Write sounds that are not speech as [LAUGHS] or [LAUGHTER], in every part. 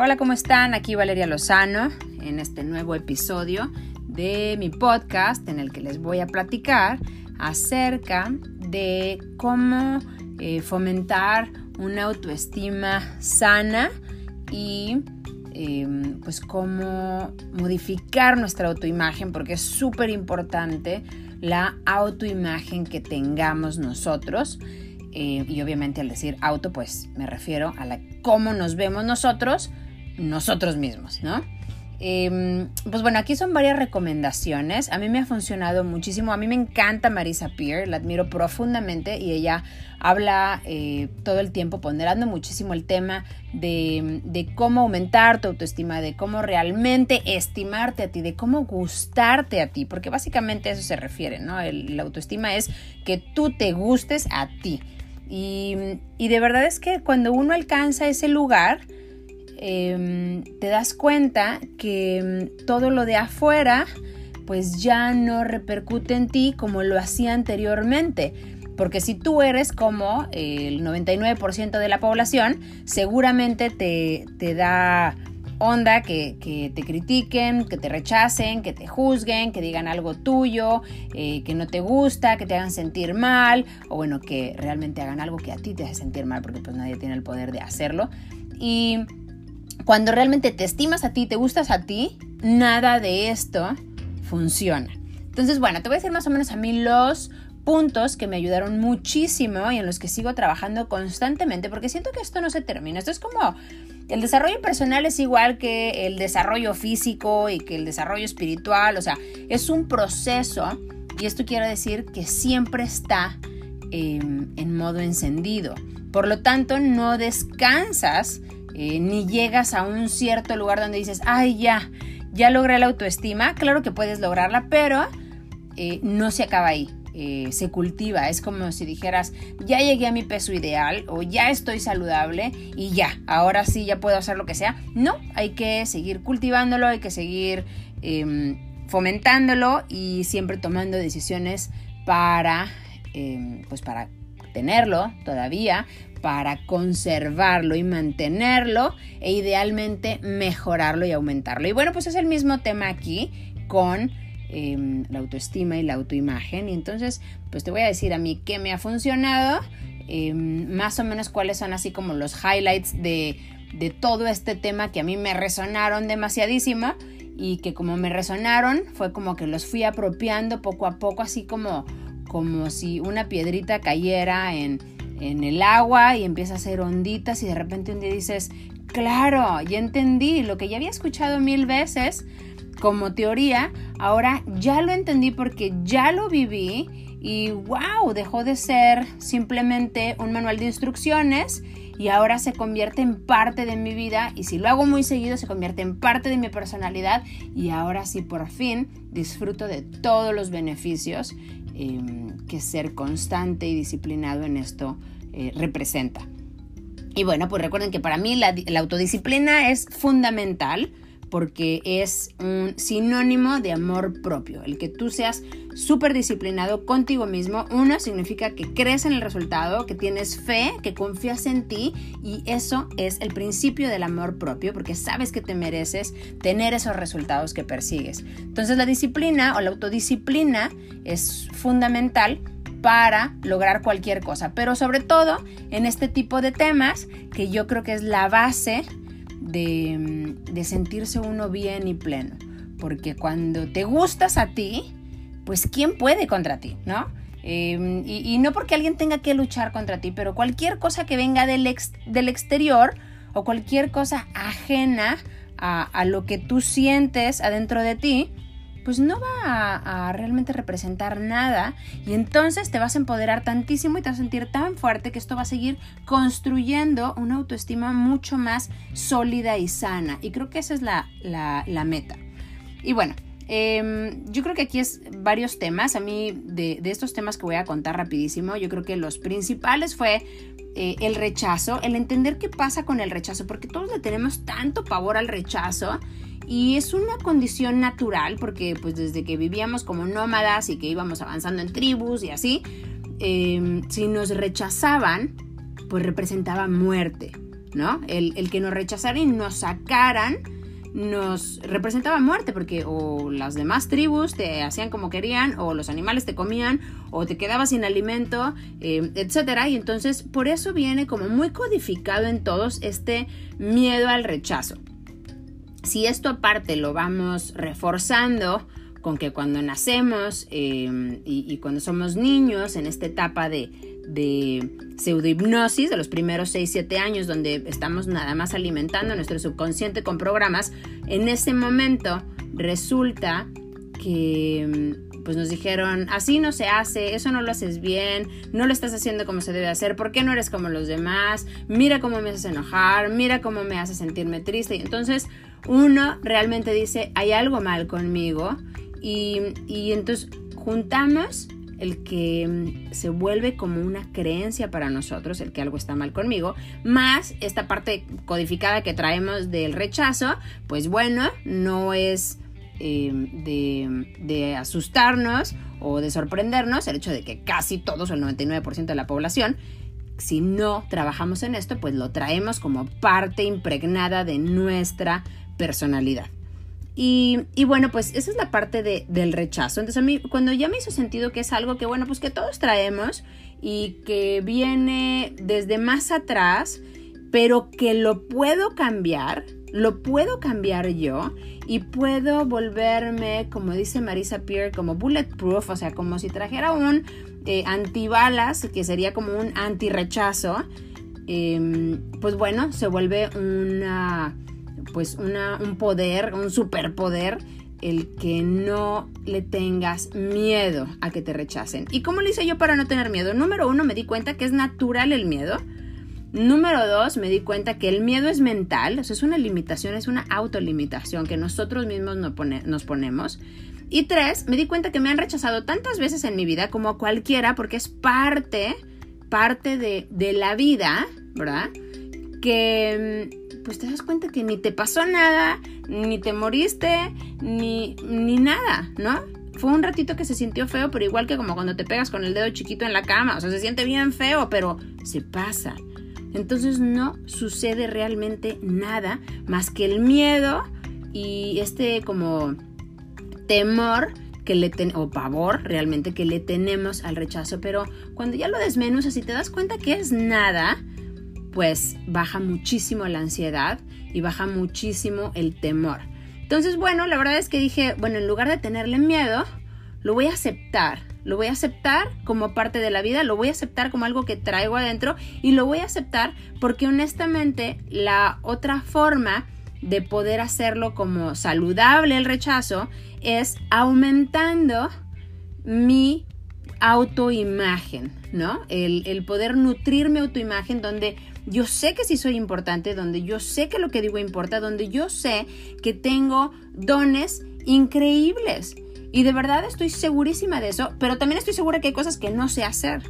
Hola, ¿cómo están? Aquí Valeria Lozano en este nuevo episodio de mi podcast en el que les voy a platicar acerca de cómo eh, fomentar una autoestima sana y em, pues cómo modificar nuestra autoimagen porque es súper importante la autoimagen que tengamos nosotros eh, y obviamente al decir auto pues me refiero a la cómo nos vemos nosotros nosotros mismos, ¿no? Em, pues bueno, aquí son varias recomendaciones. A mí me ha funcionado muchísimo. A mí me encanta Marisa Peer, la admiro profundamente y ella habla eh, todo el tiempo ponderando muchísimo el tema de, cómo aumentar tu autoestima, de cómo realmente estimarte a ti, de cómo gustarte a ti, porque básicamente a eso se refiere, ¿no? la autoestima es que tú te gustes a ti. Y, y de verdad es que cuando uno alcanza ese lugar, Em, te das cuenta que em, todo lo de afuera pues ya no repercute en ti como lo hacía anteriormente. Porque si tú eres como el 99% de la población, seguramente te, te da onda que, te critiquen, que te rechacen, que te juzguen, que digan algo tuyo, eh, que no te gusta, que te hagan sentir mal, o bueno, que realmente hagan algo que a ti te hace sentir mal, porque pues nadie tiene el poder de hacerlo. Y cuando realmente te estimas a ti, te gustas a ti, nada de esto funciona. Entonces, bueno, te voy a decir más o menos a mí los puntos que me ayudaron muchísimo y en los que sigo trabajando constantemente, porque siento que esto no se termina. Esto es como el desarrollo personal es igual que el desarrollo físico y que el desarrollo espiritual, o sea, es un proceso y esto quiere decir que siempre está em, en modo encendido. Por lo tanto, no descansas eh, ni llegas a un cierto lugar donde dices, ay, ya, ya logré la autoestima. Claro que puedes lograrla, pero eh, no se acaba ahí. Eh, se cultiva, es como si dijeras, ya llegué a mi peso ideal o ya estoy saludable y ya, ahora sí ya puedo hacer lo que sea. No, hay que seguir cultivándolo, hay que seguir em, fomentándolo y siempre tomando decisiones para, em, pues para tenerlo todavía, para conservarlo y mantenerlo e idealmente mejorarlo y aumentarlo. Y bueno, pues es el mismo tema aquí con em, la autoestima y la autoimagen. Y entonces, pues te voy a decir a mí qué me ha funcionado, em, más o menos cuáles son así como los highlights de, de todo este tema que a mí me resonaron demasiadísimo y que como me resonaron fue como que los fui apropiando poco a poco, así como, como si una piedrita cayera en en el agua y empieza a hacer onditas y de repente un día dices, claro, ya entendí lo que ya había escuchado mil veces como teoría, ahora ya lo entendí porque ya lo viví y wow, dejó de ser simplemente un manual de instrucciones y ahora se convierte en parte de mi vida y si lo hago muy seguido se convierte en parte de mi personalidad y ahora sí por fin disfruto de todos los beneficios Em, que ser constante y disciplinado en esto eh, representa. Y bueno, pues recuerden que para mí la, la autodisciplina es fundamental porque es un sinónimo de amor propio. El que tú seas súper disciplinado contigo mismo, uno significa que crees en el resultado, que tienes fe, que confías en ti y eso es el principio del amor propio porque sabes que te mereces tener esos resultados que persigues. Entonces la disciplina o la autodisciplina es fundamental para lograr cualquier cosa, pero sobre todo en este tipo de temas que yo creo que es la base de, sentirse uno bien y pleno. Porque cuando te gustas a ti, pues ¿quién puede contra ti? ¿No? Em, y, no porque alguien tenga que luchar contra ti, pero cualquier cosa que venga del, del exterior o cualquier cosa ajena a, a, lo que tú sientes adentro de ti, pues no va a, realmente representar nada y entonces te vas a empoderar tantísimo y te vas a sentir tan fuerte que esto va a seguir construyendo una autoestima mucho más sólida y sana. Y creo que esa es la, meta. Y bueno, em, yo creo que aquí es varios temas. A mí, de, estos temas que voy a contar rapidísimo, yo creo que los principales fue eh, el rechazo, el entender qué pasa con el rechazo, porque todos le tenemos tanto pavor al rechazo y es una condición natural porque pues desde que vivíamos como nómadas y que íbamos avanzando en tribus y así, em, si nos rechazaban, pues representaba muerte, ¿no? El, el que nos rechazaran y nos sacaran nos representaba muerte porque o las demás tribus te hacían como querían o los animales te comían o te quedabas sin alimento, eh, etcétera. Y entonces por eso viene como muy codificado en todos este miedo al rechazo. Si esto aparte lo vamos reforzando con que cuando nacemos eh, y, cuando somos niños en esta etapa de, pseudohipnosis de los primeros 6-7 años donde estamos nada más alimentando nuestro subconsciente con programas, en ese momento resulta que mm, pues nos dijeron, así no se hace, eso no lo haces bien, no lo estás haciendo como se debe hacer, ¿por qué no eres como los demás? Mira cómo me haces enojar, mira cómo me haces sentirme triste. Y entonces uno realmente dice, hay algo mal conmigo y, y entonces juntamos el que mm, se vuelve como una creencia para nosotros, el que algo está mal conmigo, más esta parte codificada que traemos del rechazo, pues bueno, no es em, de, asustarnos o de sorprendernos el hecho de que casi todos, el 99% de la población, si no trabajamos en esto, pues lo traemos como parte impregnada de nuestra personalidad. Y, bueno, pues esa es la parte de, del rechazo. Entonces a mí, cuando ya me hizo sentido que es algo que, bueno, pues que todos traemos y que viene desde más atrás, pero que lo puedo cambiar, lo puedo cambiar yo y puedo volverme, como dice Marisa Peer, como bulletproof, o sea, como si trajera un eh, antibalas, que sería como un anti-rechazo, em, pues bueno, se vuelve una pues un poder, un superpoder, el que no le tengas miedo a que te rechacen. ¿Y cómo lo hice yo para no tener miedo? Número uno, me di cuenta que es natural el miedo. Número dos, me di cuenta que el miedo es mental, o sea, es una limitación, es una autolimitación que nosotros mismos nos ponemos. Y tres, me di cuenta que me han rechazado tantas veces en mi vida como cualquiera, porque es parte, parte de, de la vida, ¿verdad? Que pues te das cuenta que ni te pasó nada, ni te moriste, ni, ni nada, ¿no? Fue un ratito que se sintió feo, pero igual que como cuando te pegas con el dedo chiquito en la cama, o sea, se siente bien feo, pero se pasa. Entonces no sucede realmente nada más que el miedo y este como temor que le ten o pavor realmente que le tenemos al rechazo, pero cuando ya lo desmenuzas y te das cuenta que es nada, pues baja muchísimo la ansiedad y baja muchísimo el temor. Entonces, bueno, la verdad es que dije, bueno, en lugar de tenerle miedo, lo voy a aceptar. Lo voy a aceptar como parte de la vida, lo voy a aceptar como algo que traigo adentro y lo voy a aceptar porque honestamente la otra forma de poder hacerlo como saludable el rechazo es aumentando mi autoimagen, ¿no? El, el poder nutrir mi autoimagen donde yo sé que sí soy importante, donde yo sé que lo que digo importa, donde yo sé que tengo dones increíbles. Y de verdad estoy segurísima de eso, pero también estoy segura que hay cosas que no sé hacer.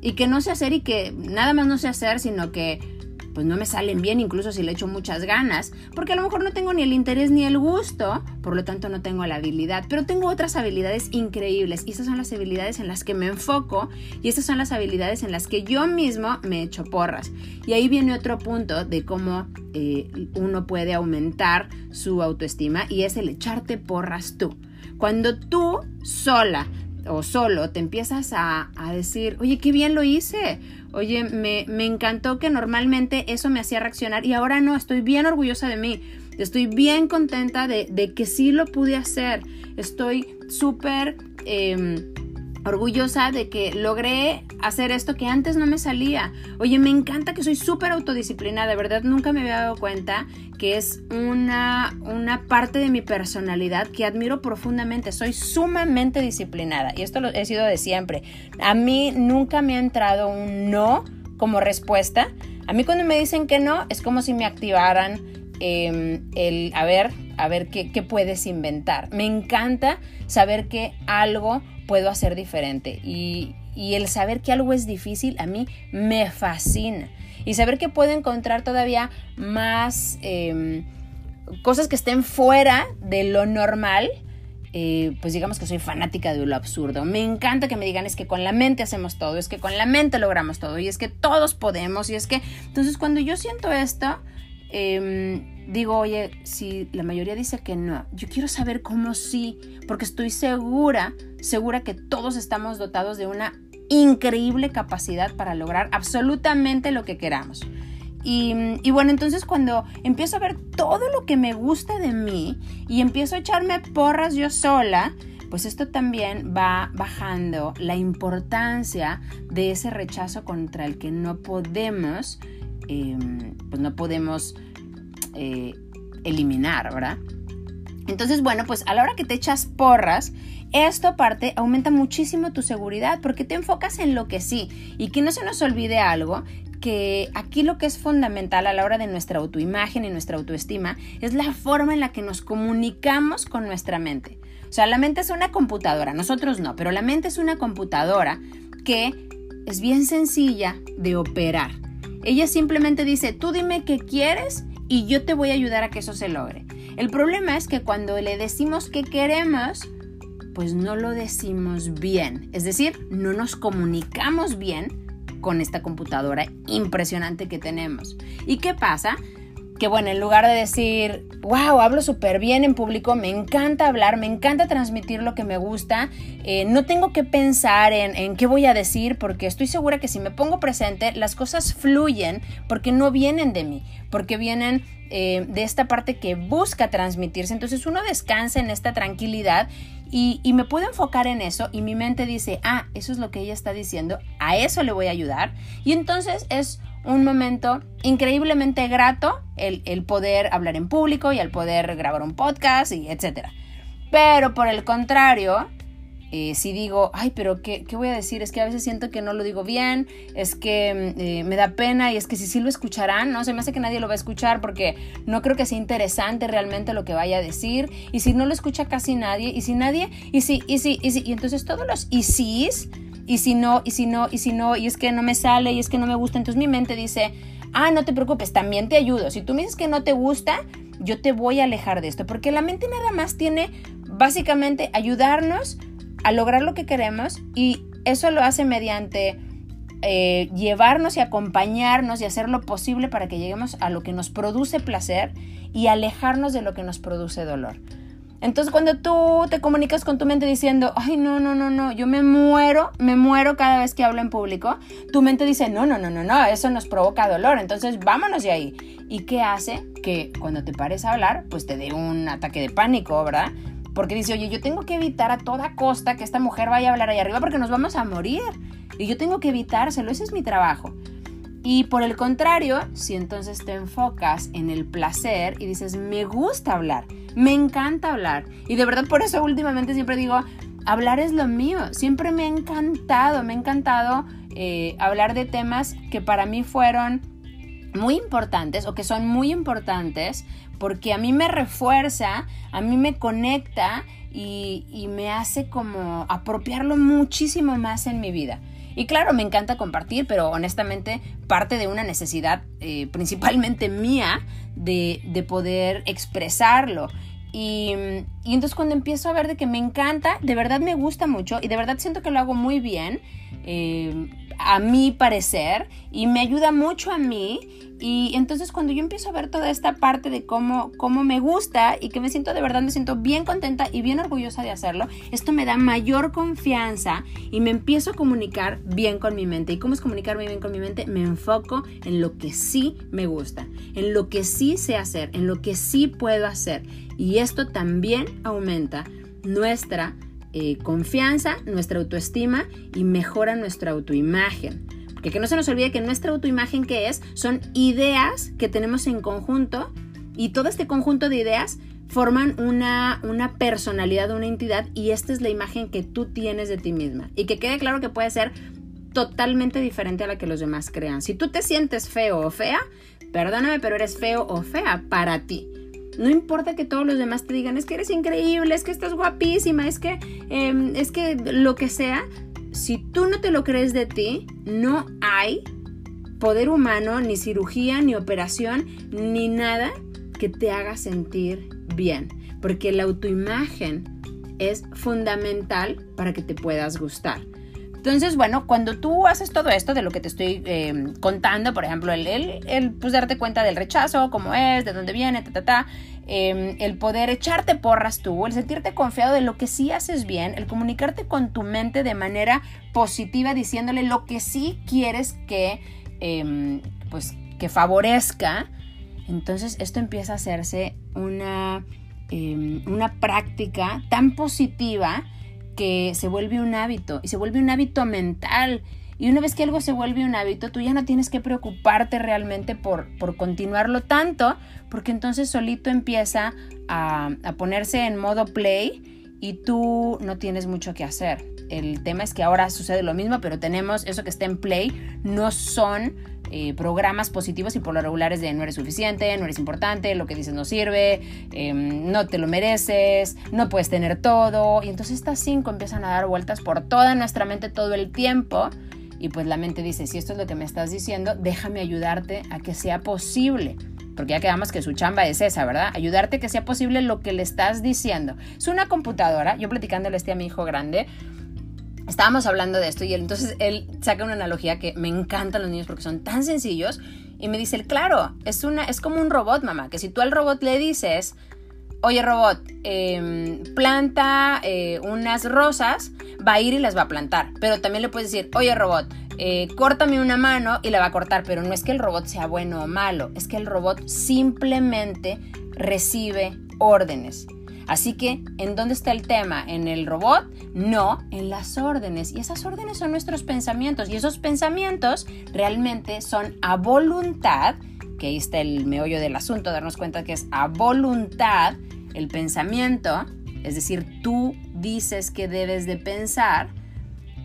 Y que no sé hacer y que nada más no sé hacer, sino que pues no me salen bien, incluso si le echo muchas ganas, porque a lo mejor no tengo ni el interés ni el gusto, por lo tanto no tengo la habilidad, pero tengo otras habilidades increíbles y esas son las habilidades en las que me enfoco y estas son las habilidades en las que yo mismo me echo porras. Y ahí viene otro punto de cómo eh, uno puede aumentar su autoestima y es el echarte porras tú. Cuando tú sola o solo te empiezas a, decir, oye, qué bien lo hice, oye, me, encantó que normalmente eso me hacía reaccionar y ahora no, estoy bien orgullosa de mí, estoy bien contenta de, de que sí lo pude hacer, estoy súper... Em, orgullosa de que logré hacer esto que antes no me salía. Oye, me encanta que soy súper autodisciplinada, de verdad nunca me había dado cuenta que es una, una parte de mi personalidad que admiro profundamente. Soy sumamente disciplinada y esto lo he sido de siempre. A mí nunca me ha entrado un no como respuesta. A mí cuando me dicen que no es como si me activaran em, el, a ver, a ver qué, puedes inventar. Me encanta saber que algo puedo hacer diferente. Y, el saber que algo es difícil a mí me fascina. Y saber que puedo encontrar todavía más em, cosas que estén fuera de lo normal eh, pues digamos que soy fanática de lo absurdo. Me encanta que me digan es que con la mente hacemos todo, es que con la mente logramos todo y es que todos podemos y es que... Entonces cuando yo siento esto, em, digo, oye, si la mayoría dice que no, yo quiero saber cómo sí, porque estoy segura, segura que todos estamos dotados de una increíble capacidad para lograr absolutamente lo que queramos. Y, bueno, entonces cuando empiezo a ver todo lo que me gusta de mí y empiezo a echarme porras yo sola, pues esto también va bajando la importancia de ese rechazo contra el que no podemos, em, pues no podemos eh, eliminar, ¿verdad? Entonces, bueno, pues a la hora que te echas porras, esto aparte aumenta muchísimo tu seguridad porque te enfocas en lo que sí y que no se nos olvide algo que aquí lo que es fundamental a la hora de nuestra autoimagen y nuestra autoestima es la forma en la que nos comunicamos con nuestra mente. O sea, la mente es una computadora, nosotros no, pero la mente es una computadora que es bien sencilla de operar. Ella simplemente dice, tú dime qué quieres y yo te voy a ayudar a que eso se logre. El problema es que cuando le decimos qué queremos, pues no lo decimos bien. Es decir, no nos comunicamos bien con esta computadora impresionante que tenemos. ¿Y qué pasa? Que bueno, en lugar de decir, wow, hablo súper bien en público, me encanta hablar, me encanta transmitir lo que me gusta, eh, no tengo que pensar en, en qué voy a decir porque estoy segura que si me pongo presente, las cosas fluyen porque no vienen de mí, porque vienen eh, de esta parte que busca transmitirse. Entonces uno descansa en esta tranquilidad y, me puedo enfocar en eso y mi mente dice, ah, eso es lo que ella está diciendo, a eso le voy a ayudar. Y entonces es un momento increíblemente grato el, el poder hablar en público y el poder grabar un podcast y etcétera. Pero por el contrario, eh, si digo, ay, pero ¿qué, ¿qué, voy a decir? Es que a veces siento que no lo digo bien, es que eh, me da pena y es que si sí lo escucharán, no, se me hace que nadie lo va a escuchar porque no creo que sea interesante realmente lo que vaya a decir y si no lo escucha casi nadie y si nadie, y si, y si, y si, y entonces todos los y sís, y si no, y si no, y si no, y es que no me sale y es que no me gusta, entonces mi mente dice, ah, no te preocupes, también te ayudo, si tú me dices que no te gusta, yo te voy a alejar de esto, porque la mente nada más tiene básicamente ayudarnos a lograr lo que queremos y eso lo hace mediante eh, llevarnos y acompañarnos y hacer lo posible para que lleguemos a lo que nos produce placer y alejarnos de lo que nos produce dolor. Entonces cuando tú te comunicas con tu mente diciendo, ay, no, no, no, no, yo me muero, me muero cada vez que hablo en público, tu mente dice, no, no, no, no, no, eso nos provoca dolor, entonces vámonos de ahí. ¿Y qué hace? Que cuando te pares a hablar, pues te dé un ataque de pánico, ¿verdad? porque dice, oye, yo tengo que evitar a toda costa que esta mujer vaya a hablar ahí arriba porque nos vamos a morir. Y yo tengo que evitárselo, ese es mi trabajo. Y por el contrario, si entonces te enfocas en el placer y dices, me gusta hablar, me encanta hablar. Y de verdad por eso últimamente siempre digo, hablar es lo mío. Siempre me ha encantado, me ha encantado eh, hablar de temas que para mí fueron muy importantes o que son muy importantes porque a mí me refuerza, a mí me conecta y, me hace como apropiarlo muchísimo más en mi vida. Y claro, me encanta compartir, pero honestamente parte de una necesidad eh, principalmente [LAUGHS] mía de, poder expresarlo. Y, entonces cuando empiezo a ver de que me encanta, de verdad me gusta mucho y de verdad siento que lo hago muy bien, eh, a mi parecer, y me ayuda mucho a mí y entonces cuando yo empiezo a ver toda esta parte de cómo, cómo me gusta y que me siento de verdad, me siento bien contenta y bien orgullosa de hacerlo, esto me da mayor confianza y me empiezo a comunicar bien con mi mente. ¿Y cómo es comunicarme bien con mi mente? Me enfoco en lo que sí me gusta, en lo que sí sé hacer, en lo que sí puedo hacer. Y esto también aumenta nuestra eh, confianza, nuestra autoestima y mejora nuestra autoimagen. Que, no se nos olvide que nuestra autoimagen que es son ideas que tenemos en conjunto y todo este conjunto de ideas forman una, una personalidad, una entidad y esta es la imagen que tú tienes de ti misma. Y que quede claro que puede ser totalmente diferente a la que los demás crean. Si tú te sientes feo o fea, perdóname, pero eres feo o fea para ti. No importa que todos los demás te digan, es que eres increíble, es que estás guapísima, es que, em, es que lo que sea, si tú no te lo crees de ti, no hay poder humano, ni cirugía, ni operación, ni nada que te haga sentir bien. Porque la autoimagen es fundamental para que te puedas gustar. Entonces, bueno, cuando tú haces todo esto de lo que te estoy em, contando, por ejemplo, el, el, pues darte cuenta del rechazo, cómo es, de dónde viene, ta, ta, ta, em, el poder echarte porras tú, el sentirte confiado de lo que sí haces bien, el comunicarte con tu mente de manera positiva, diciéndole lo que sí quieres que, em, pues, que favorezca, entonces esto empieza a hacerse una, una práctica tan positiva que se vuelve un hábito y se vuelve un hábito mental. Y una vez que algo se vuelve un hábito, tú ya no tienes que preocuparte realmente por, por continuarlo tanto, porque entonces solito empieza a, a ponerse en modo play y tú no tienes mucho que hacer. El tema es que ahora sucede lo mismo, pero tenemos eso que está en play, no son eh, programas positivos y por lo regulares de no eres suficiente, no eres importante, lo que dices no sirve, em, no te lo mereces, no puedes tener todo. Y entonces estas cinco empiezan a dar vueltas por toda nuestra mente todo el tiempo. Y pues la mente dice, si esto es lo que me estás diciendo, déjame ayudarte a que sea posible. Porque ya quedamos que su chamba es esa, ¿verdad? Ayudarte a que sea posible lo que le estás diciendo. Es una computadora, yo platicándole este a mi hijo grande, estábamos hablando de esto y él, entonces él saca una analogía que me encantan los niños porque son tan sencillos y me dice, claro, es, una, es como un robot, mamá, que si tú al robot le dices, oye robot, em, planta eh, unas rosas, va a ir y las va a plantar, pero también le puedes decir, oye robot, eh, córtame una mano y la va a cortar, pero no es que el robot sea bueno o malo, es que el robot simplemente recibe órdenes. Así que, ¿en dónde está el tema? ¿En el robot? No, en las órdenes. Y esas órdenes son nuestros pensamientos. Y esos pensamientos realmente son a voluntad, que ahí está el meollo del asunto, darnos cuenta que es a voluntad el pensamiento, es decir, tú dices que debes de pensar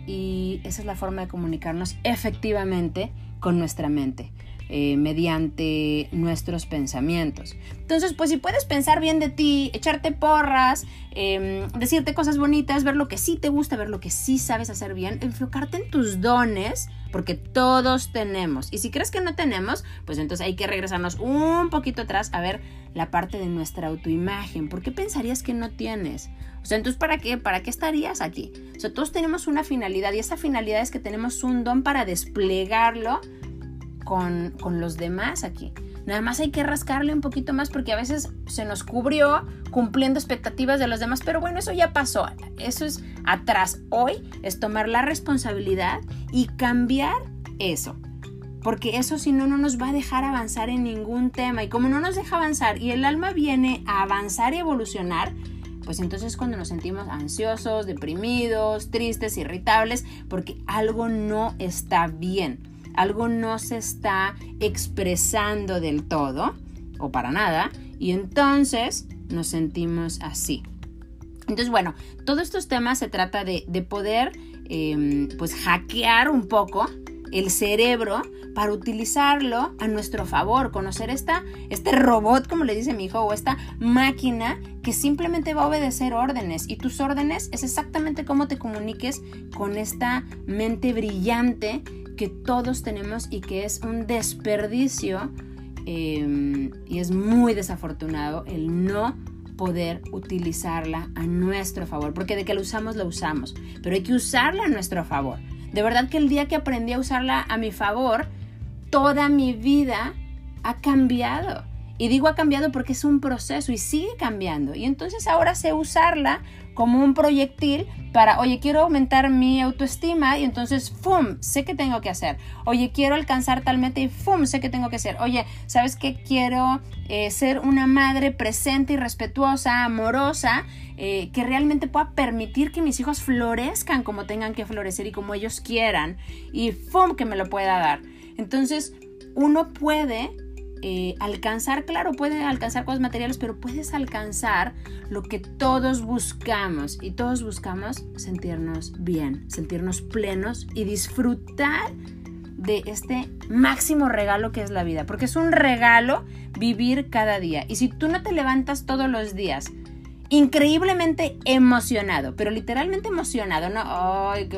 y esa es la forma de comunicarnos efectivamente con nuestra mente. Eh, mediante nuestros pensamientos. Entonces, pues si puedes pensar bien de ti, echarte porras, em, decirte cosas bonitas, ver lo que sí te gusta, ver lo que sí sabes hacer bien, enfocarte en tus dones, porque todos tenemos. Y si crees que no tenemos, pues entonces hay que regresarnos un poquito atrás a ver la parte de nuestra autoimagen. ¿Por qué pensarías que no tienes? O sea, entonces, ¿para qué? ¿Para qué estarías aquí? O sea, todos tenemos una finalidad y esa finalidad es que tenemos un don para desplegarlo con, los demás aquí. Nada más hay que rascarle un poquito más porque a veces se nos cubrió cumpliendo expectativas de los demás, pero bueno, eso ya pasó. Eso es atrás. Hoy es tomar la responsabilidad y cambiar eso. Porque eso si no, no nos va a dejar avanzar en ningún tema. Y como no nos deja avanzar y el alma viene a avanzar y evolucionar, pues entonces cuando nos sentimos ansiosos, deprimidos, tristes, irritables, porque algo no está bien algo no se está expresando del todo o para nada y entonces nos sentimos así. Entonces, bueno, todos estos temas se trata de, poder em, pues hackear un poco el cerebro para utilizarlo a nuestro favor, conocer esta, este robot, como le dice mi hijo, o esta máquina que simplemente va a obedecer órdenes y tus órdenes es exactamente cómo te comuniques con esta mente brillante que todos tenemos y que es un desperdicio em, y es muy desafortunado el no poder utilizarla a nuestro favor, porque de que la usamos, la usamos, pero hay que usarla a nuestro favor. De verdad que el día que aprendí a usarla a mi favor, toda mi vida ha cambiado. Y digo ha cambiado porque es un proceso y sigue cambiando. Y entonces ahora sé usarla como un proyectil para, oye, quiero aumentar mi autoestima y entonces, ¡fum!, sé que tengo que hacer. Oye, quiero alcanzar tal meta y, ¡fum!, sé que tengo que hacer. Oye, ¿sabes qué? Quiero eh, ser una madre presente y respetuosa, amorosa, eh, que realmente pueda permitir que mis hijos florezcan como tengan que florecer y como ellos quieran. Y, ¡fum!, que me lo pueda dar. Entonces, uno puede eh, alcanzar, claro, puede alcanzar cosas materiales, pero puedes alcanzar lo que todos buscamos. Y todos buscamos sentirnos bien, sentirnos plenos y disfrutar de este máximo regalo que es la vida. Porque es un regalo vivir cada día. Y si tú no te levantas todos los días increíblemente emocionado, pero literalmente emocionado, no, ay,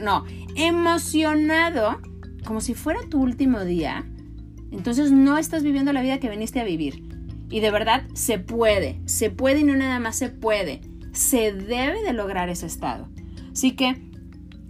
no, emocionado, como si fuera tu último día, entonces no estás viviendo la vida que viniste a vivir. Y de verdad se puede, se puede y no nada más se puede. se debe de lograr ese estado. Así que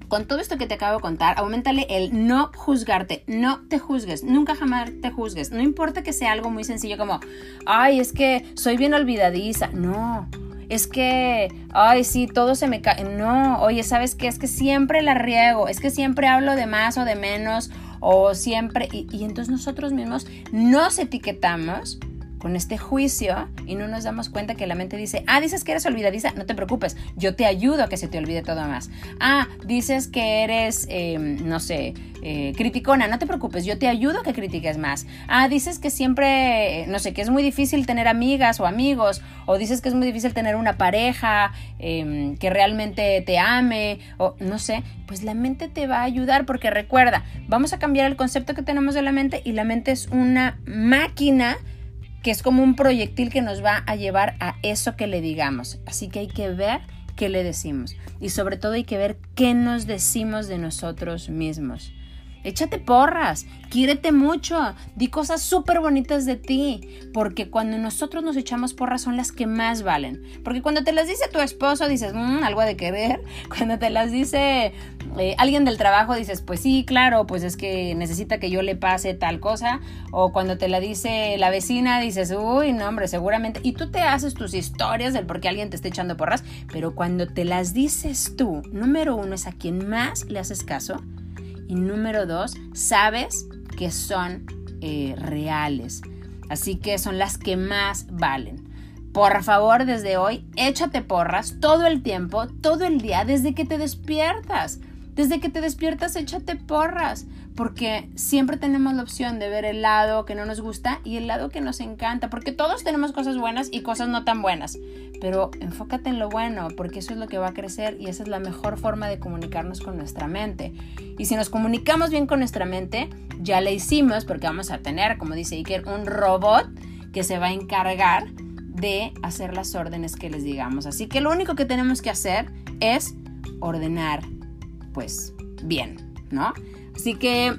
con todo esto que te acabo de contar, aumentale el no juzgarte, no te juzgues, nunca jamás te juzgues. No importa que sea algo muy sencillo como, ay, es que soy bien olvidadiza. No, es que, ay, sí, todo se me cae. No, oye, ¿sabes qué? Es que siempre la riego, es que siempre hablo de más o de menos, o siempre. Y, y entonces nosotros mismos nos etiquetamos con este juicio y no nos damos cuenta que la mente dice, ah, dices que eres olvidadiza, no te preocupes, yo te ayudo a que se te olvide todo más. Ah, dices que eres, em, no sé, eh, criticona, no te preocupes, yo te ayudo a que critiques más. Ah, dices que siempre, no sé, que es muy difícil tener amigas o amigos, o dices que es muy difícil tener una pareja em, que realmente te ame, o no sé, pues la mente te va a ayudar porque recuerda, vamos a cambiar el concepto que tenemos de la mente y la mente es una máquina que es como un proyectil que nos va a llevar a eso que le digamos. Así que hay que ver qué le decimos y sobre todo hay que ver qué nos decimos de nosotros mismos. Échate porras, quiérete mucho, di cosas súper bonitas de ti, porque cuando nosotros nos echamos porras son las que más valen. Porque cuando te las dice tu esposo dices, mmm, algo de que ver. [LAUGHS] Cuando te las dice eh, alguien del trabajo dices, pues sí, claro, pues es que necesita que yo le pase tal cosa. O cuando te la dice la vecina dices, uy, no, hombre, seguramente. Y tú te haces tus historias del por qué alguien te está echando porras, pero cuando te las dices tú, número uno es a quien más le haces caso y número dos, sabes que son eh, reales. Así que son las que más valen. Por favor, desde hoy, échate porras todo el tiempo, todo el día, desde que te despiertas. Desde que te despiertas, échate porras, porque siempre tenemos la opción de ver el lado que no nos gusta y el lado que nos encanta, porque todos tenemos cosas buenas y cosas no tan buenas, pero enfócate en lo bueno, porque eso es lo que va a crecer y esa es la mejor forma de comunicarnos con nuestra mente. Y si nos comunicamos bien con nuestra mente, ya le hicimos, porque vamos a tener, como dice Iker, un robot que se va a encargar de hacer las órdenes que les digamos. Así que lo único que tenemos que hacer es ordenar pues bien, ¿no? Así que,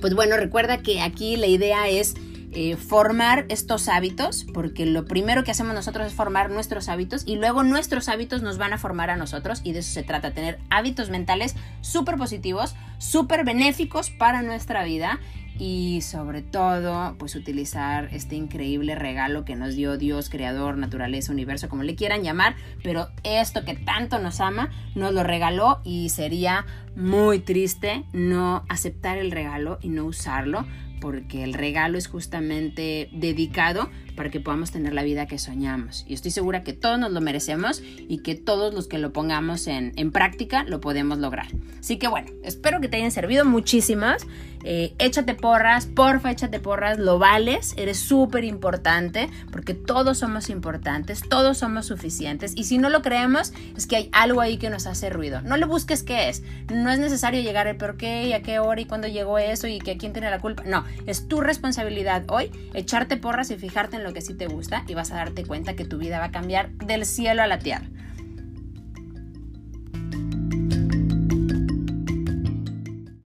pues bueno, recuerda que aquí la idea es eh, formar estos hábitos, porque lo primero que hacemos nosotros es formar nuestros hábitos y luego nuestros hábitos nos van a formar a nosotros y de eso se trata, tener hábitos mentales súper positivos, súper benéficos para nuestra vida y sobre todo pues utilizar este increíble regalo que nos dio Dios, creador, naturaleza, universo, como le quieran llamar, pero esto que tanto nos ama nos lo regaló y sería muy triste no aceptar el regalo y no usarlo porque el regalo es justamente dedicado para que podamos tener la vida que soñamos. Y estoy segura que todos nos lo merecemos y que todos los que lo pongamos en, práctica lo podemos lograr. Así que bueno, espero que te hayan servido muchísimas. Eh, échate porras, porfa, échate porras, lo vales, eres súper importante porque todos somos importantes, todos somos suficientes y si no lo creemos es que hay algo ahí que nos hace ruido. No le busques qué es, no es necesario llegar el por qué y a qué hora y cuándo llegó eso y que quién tiene la culpa. No, es tu responsabilidad hoy echarte porras y fijarte en lo que sí te gusta y vas a darte cuenta que tu vida va a cambiar del cielo a la tierra.